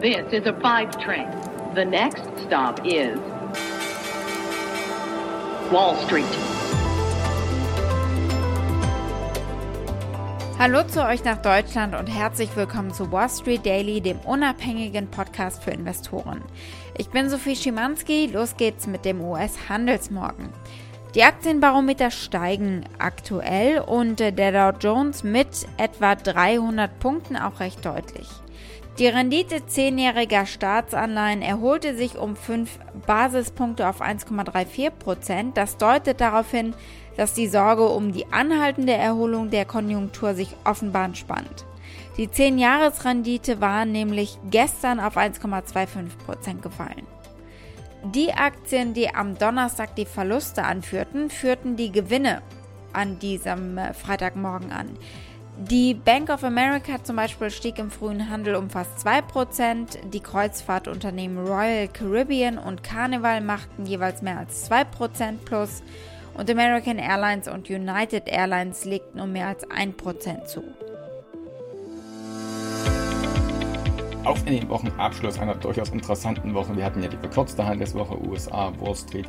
This is a five train. The next stop is Wall Street. Hallo zu euch nach Deutschland und herzlich willkommen zu Wall Street Daily, dem unabhängigen Podcast für Investoren. Ich bin Sophie Schimanski, los geht's mit dem US-Handelsmorgen. Die Aktienbarometer steigen aktuell und der Dow Jones mit etwa 300 Punkten auch recht deutlich. Die Rendite zehnjähriger Staatsanleihen erholte sich um 5 Basispunkte auf 1,34 Prozent. Das deutet darauf hin, dass die Sorge um die anhaltende Erholung der Konjunktur sich offenbar entspannt. Die 10-Jahres-Rendite war nämlich gestern auf 1,25 Prozent gefallen. Die Aktien, die am Donnerstag die Verluste anführten, führten die Gewinne an diesem äh, Freitagmorgen an. Die Bank of America zum Beispiel stieg im frühen Handel um fast 2%, die Kreuzfahrtunternehmen Royal Caribbean und Carnival machten jeweils mehr als 2% plus und American Airlines und United Airlines legten um mehr als 1% zu. Auf in den Wochenabschluss einer durchaus interessanten Woche. Wir hatten ja die verkürzte Handelswoche USA, Wall Street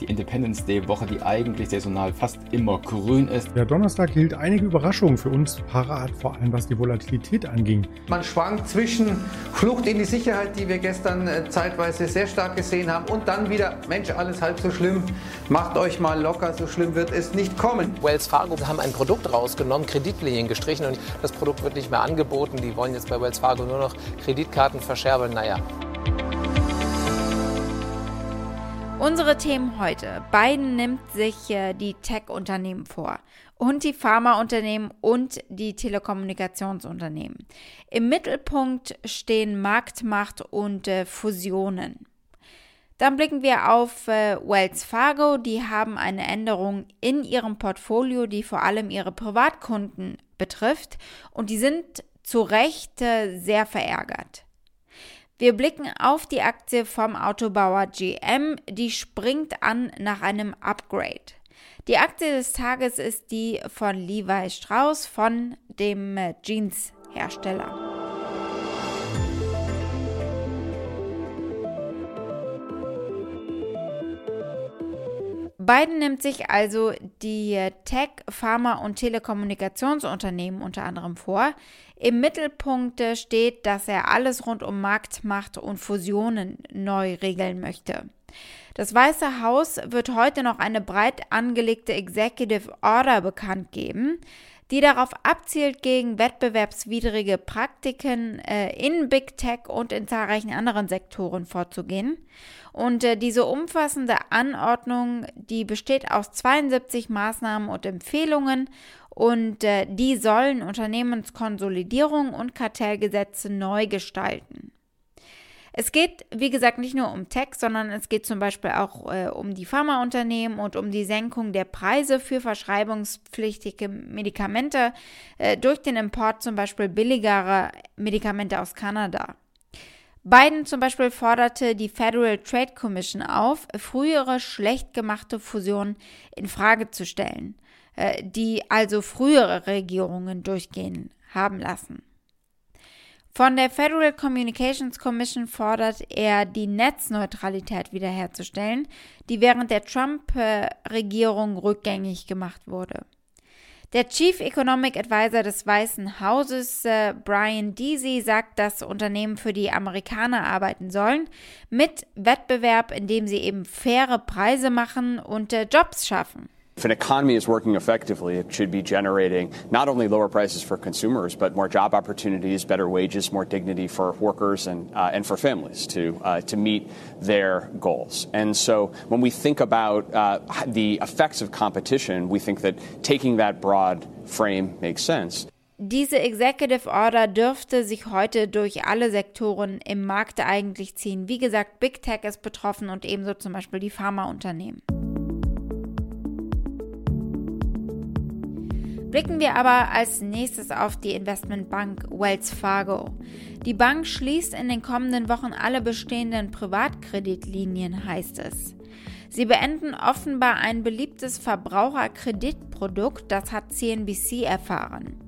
die Independence Day Woche, die eigentlich saisonal fast immer grün ist. Der Donnerstag hielt einige Überraschungen für uns parat, vor allem was die Volatilität anging. Man schwankt zwischen Flucht in die Sicherheit, die wir gestern äh, zeitweise sehr stark gesehen haben, und dann wieder, Mensch, alles halb so schlimm, macht euch mal locker, so schlimm wird es nicht kommen. Wells Fargo haben ein Produkt rausgenommen, Kreditlinien gestrichen und das Produkt wird nicht mehr angeboten. Die wollen jetzt bei Wells Fargo nur noch Kreditkarten verscherbeln. Naja. Unsere Themen heute. Biden nimmt sich äh, die Tech-Unternehmen vor und die Pharmaunternehmen und die Telekommunikationsunternehmen. Im Mittelpunkt stehen Marktmacht und äh, Fusionen. Dann blicken wir auf äh, Wells Fargo. Die haben eine Änderung in ihrem Portfolio, die vor allem ihre Privatkunden betrifft. Und die sind zu Recht äh, sehr verärgert. Wir blicken auf die Aktie vom Autobauer GM, die springt an nach einem Upgrade. Die Aktie des Tages ist die von Levi Strauss, von dem Jeans-Hersteller. Biden nimmt sich also die Tech-, Pharma- und Telekommunikationsunternehmen unter anderem vor. Im Mittelpunkt steht, dass er alles rund um Marktmacht und Fusionen neu regeln möchte. Das Weiße Haus wird heute noch eine breit angelegte Executive Order bekannt geben, die darauf abzielt, gegen wettbewerbswidrige Praktiken äh, in Big Tech und in zahlreichen anderen Sektoren vorzugehen. Und äh, diese umfassende Anordnung, die besteht aus 72 Maßnahmen und Empfehlungen und äh, die sollen Unternehmenskonsolidierung und Kartellgesetze neu gestalten. Es geht, wie gesagt, nicht nur um Tech, sondern es geht zum Beispiel auch äh, um die Pharmaunternehmen und um die Senkung der Preise für verschreibungspflichtige Medikamente äh, durch den Import zum Beispiel billigerer Medikamente aus Kanada. Biden zum Beispiel forderte die Federal Trade Commission auf, frühere schlecht gemachte Fusionen in Frage zu stellen, äh, die also frühere Regierungen durchgehen haben lassen. Von der Federal Communications Commission fordert er, die Netzneutralität wiederherzustellen, die während der Trump-Regierung rückgängig gemacht wurde. Der Chief Economic Advisor des Weißen Hauses, äh, Brian Deasy, sagt, dass Unternehmen für die Amerikaner arbeiten sollen, mit Wettbewerb, indem sie eben faire Preise machen und äh, Jobs schaffen. If an economy is working effectively, it should be generating not only lower prices for consumers, but more job opportunities, better wages, more dignity for workers and, uh, and for families to, uh, to meet their goals. And so when we think about uh, the effects of competition, we think that taking that broad frame makes sense. Diese Executive Order dürfte sich heute durch alle Sektoren im Markt eigentlich ziehen. Wie gesagt, Big Tech ist betroffen und ebenso zum Beispiel die Pharmaunternehmen. Blicken wir aber als nächstes auf die Investmentbank Wells Fargo. Die Bank schließt in den kommenden Wochen alle bestehenden Privatkreditlinien, heißt es. Sie beenden offenbar ein beliebtes Verbraucherkreditprodukt, das hat CNBC erfahren.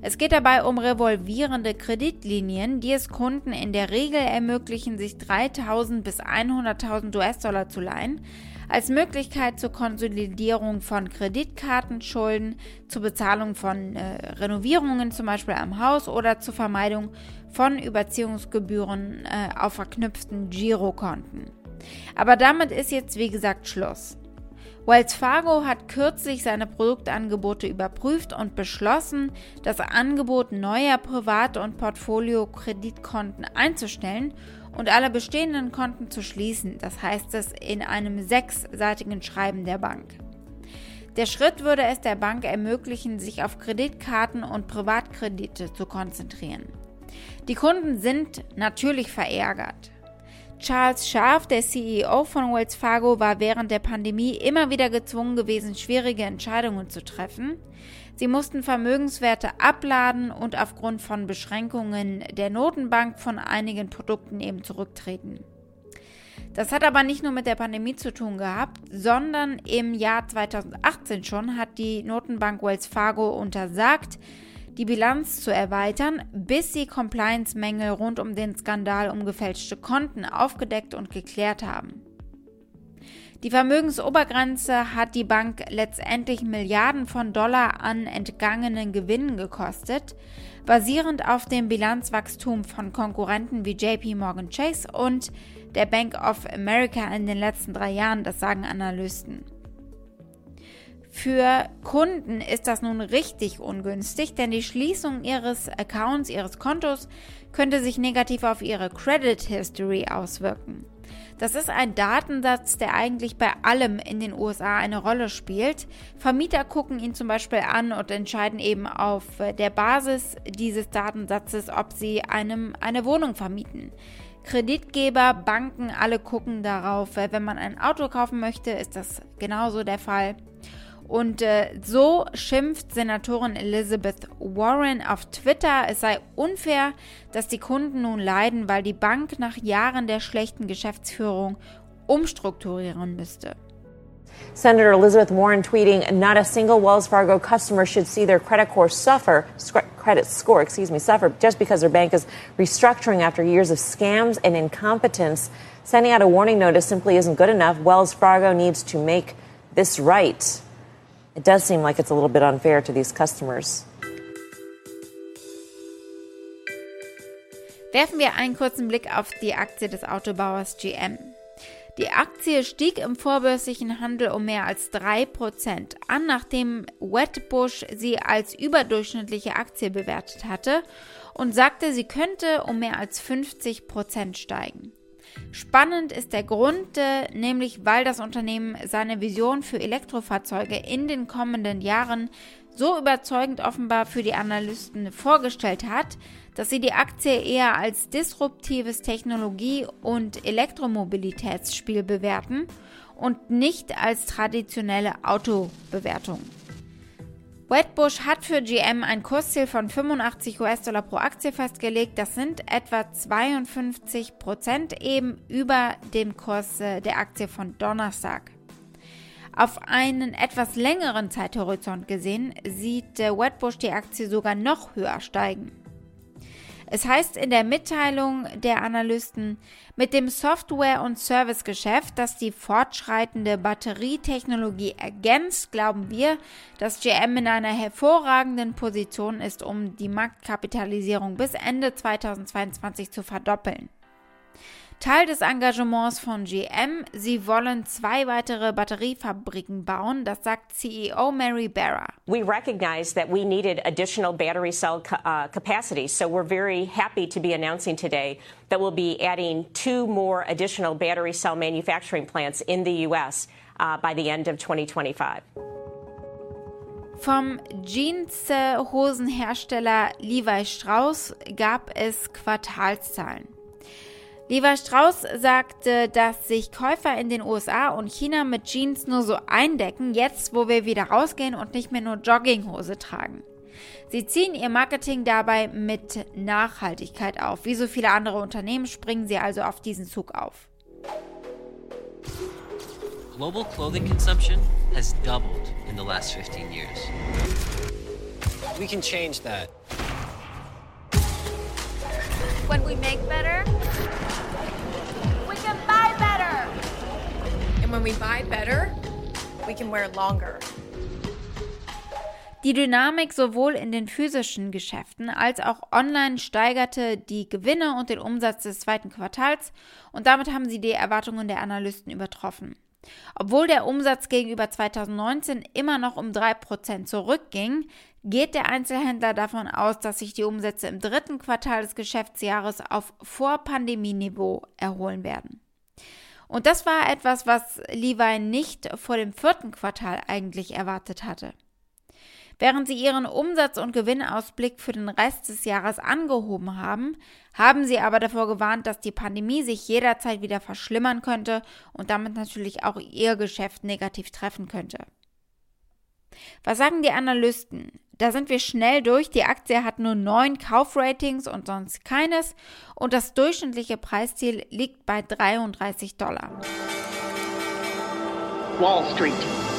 Es geht dabei um revolvierende Kreditlinien, die es Kunden in der Regel ermöglichen, sich 3.000 bis 100.000 US-Dollar zu leihen, als Möglichkeit zur Konsolidierung von Kreditkartenschulden, zur Bezahlung von äh, Renovierungen zum Beispiel am Haus oder zur Vermeidung von Überziehungsgebühren äh, auf verknüpften Girokonten. Aber damit ist jetzt wie gesagt Schluss. Wells Fargo hat kürzlich seine Produktangebote überprüft und beschlossen, das Angebot neuer Privat- und Portfolio-Kreditkonten einzustellen und alle bestehenden Konten zu schließen, das heißt es in einem sechsseitigen Schreiben der Bank. Der Schritt würde es der Bank ermöglichen, sich auf Kreditkarten und Privatkredite zu konzentrieren. Die Kunden sind natürlich verärgert. Charles Scharf, der CEO von Wells Fargo, war während der Pandemie immer wieder gezwungen gewesen, schwierige Entscheidungen zu treffen. Sie mussten Vermögenswerte abladen und aufgrund von Beschränkungen der Notenbank von einigen Produkten eben zurücktreten. Das hat aber nicht nur mit der Pandemie zu tun gehabt, sondern im Jahr 2018 schon hat die Notenbank Wells Fargo untersagt, die Bilanz zu erweitern, bis sie Compliance-Mängel rund um den Skandal um gefälschte Konten aufgedeckt und geklärt haben. Die Vermögensobergrenze hat die Bank letztendlich Milliarden von Dollar an entgangenen Gewinnen gekostet, basierend auf dem Bilanzwachstum von Konkurrenten wie JP Morgan Chase und der Bank of America in den letzten drei Jahren, das sagen Analysten. Für Kunden ist das nun richtig ungünstig, denn die Schließung ihres Accounts, ihres Kontos könnte sich negativ auf ihre Credit History auswirken. Das ist ein Datensatz, der eigentlich bei allem in den USA eine Rolle spielt. Vermieter gucken ihn zum Beispiel an und entscheiden eben auf der Basis dieses Datensatzes, ob sie einem eine Wohnung vermieten. Kreditgeber, Banken, alle gucken darauf. Wenn man ein Auto kaufen möchte, ist das genauso der Fall. Und äh, so schimpft Senatorin Elizabeth Warren auf Twitter, es sei unfair, dass die Kunden nun leiden, weil die Bank nach Jahren der schlechten Geschäftsführung umstrukturieren müsste. Senator Elizabeth Warren tweeting, not a single Wells Fargo customer should see their credit score suffer, credit score, excuse me, suffer just because their bank is restructuring after years of scams and incompetence. Sending out a warning notice simply isn't good enough. Wells Fargo needs to make this right. It does seem like it's a little bit unfair to these customers. Werfen wir einen kurzen Blick auf die Aktie des Autobauers GM. Die Aktie stieg im vorbörslichen Handel um mehr als 3% an, nachdem Wedbush sie als überdurchschnittliche Aktie bewertet hatte und sagte, sie könnte um mehr als 50% steigen. Spannend ist der Grund, äh, nämlich weil das Unternehmen seine Vision für Elektrofahrzeuge in den kommenden Jahren so überzeugend offenbar für die Analysten vorgestellt hat, dass sie die Aktie eher als disruptives Technologie- und Elektromobilitätsspiel bewerten und nicht als traditionelle Autobewertung. Wedbush hat für GM ein Kursziel von 85 US-Dollar pro Aktie festgelegt. Das sind etwa 52 Prozent eben über dem Kurs äh, der Aktie von Donnerstag. Auf einen etwas längeren Zeithorizont gesehen sieht äh, Wedbush die Aktie sogar noch höher steigen. Es heißt in der Mitteilung der Analysten, mit dem Software- und Servicegeschäft, das die fortschreitende Batterietechnologie ergänzt, glauben wir, dass GM in einer hervorragenden Position ist, um die Marktkapitalisierung bis Ende 2022 zu verdoppeln. Teil des Engagements von GM. Sie wollen zwei weitere Batteriefabriken bauen, das sagt CEO Mary Barra. We recognize that we needed additional battery cell uh, capacity, so we're very happy to be announcing today that we'll be adding two more additional battery cell manufacturing plants in the U.S. Uh, by the end of 2025. Vom Jeans-Hosenhersteller Levi Strauss gab es Quartalszahlen. Levi Strauss sagte, dass sich Käufer in den USA und China mit Jeans nur so eindecken, jetzt wo wir wieder rausgehen und nicht mehr nur Jogginghose tragen. Sie ziehen ihr Marketing dabei mit Nachhaltigkeit auf. Wie so viele andere Unternehmen springen sie also auf diesen Zug auf. Global clothing consumption has doubled in the last 15 years. We can change that. When we make better, when we buy better, we can wear longer. Die Dynamik sowohl in den physischen Geschäften als auch online steigerte die Gewinne und den Umsatz des zweiten Quartals und damit haben sie die Erwartungen der Analysten übertroffen. Obwohl der Umsatz gegenüber 2019 immer noch um 3% zurückging, geht der Einzelhändler davon aus, dass sich die Umsätze im dritten Quartal des Geschäftsjahres auf Vorpandemieniveau erholen werden. Und das war etwas, was Levi nicht vor dem vierten Quartal eigentlich erwartet hatte. Während sie ihren Umsatz- und Gewinnausblick für den Rest des Jahres angehoben haben, haben sie aber davor gewarnt, dass die Pandemie sich jederzeit wieder verschlimmern könnte und damit natürlich auch ihr Geschäft negativ treffen könnte. Was sagen die Analysten? Da sind wir schnell durch. Die Aktie hat nur neun Kaufratings und sonst keines. Und das durchschnittliche Preisziel liegt bei 33 Dollar. Wall Street.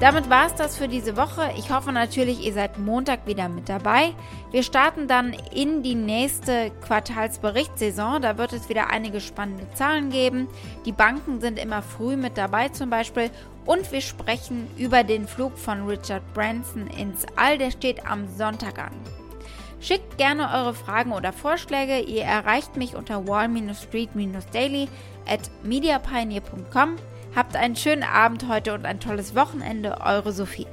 Damit war es das für diese Woche. Ich hoffe natürlich, ihr seid Montag wieder mit dabei. Wir starten dann in die nächste Quartalsberichtssaison. Da wird es wieder einige spannende Zahlen geben. Die Banken sind immer früh mit dabei zum Beispiel. Und wir sprechen über den Flug von Richard Branson ins All. Der steht am Sonntag an. Schickt gerne eure Fragen oder Vorschläge. Ihr erreicht mich unter wall-street-daily at mediapioneer.com. Habt einen schönen Abend heute und ein tolles Wochenende. Eure Sophie.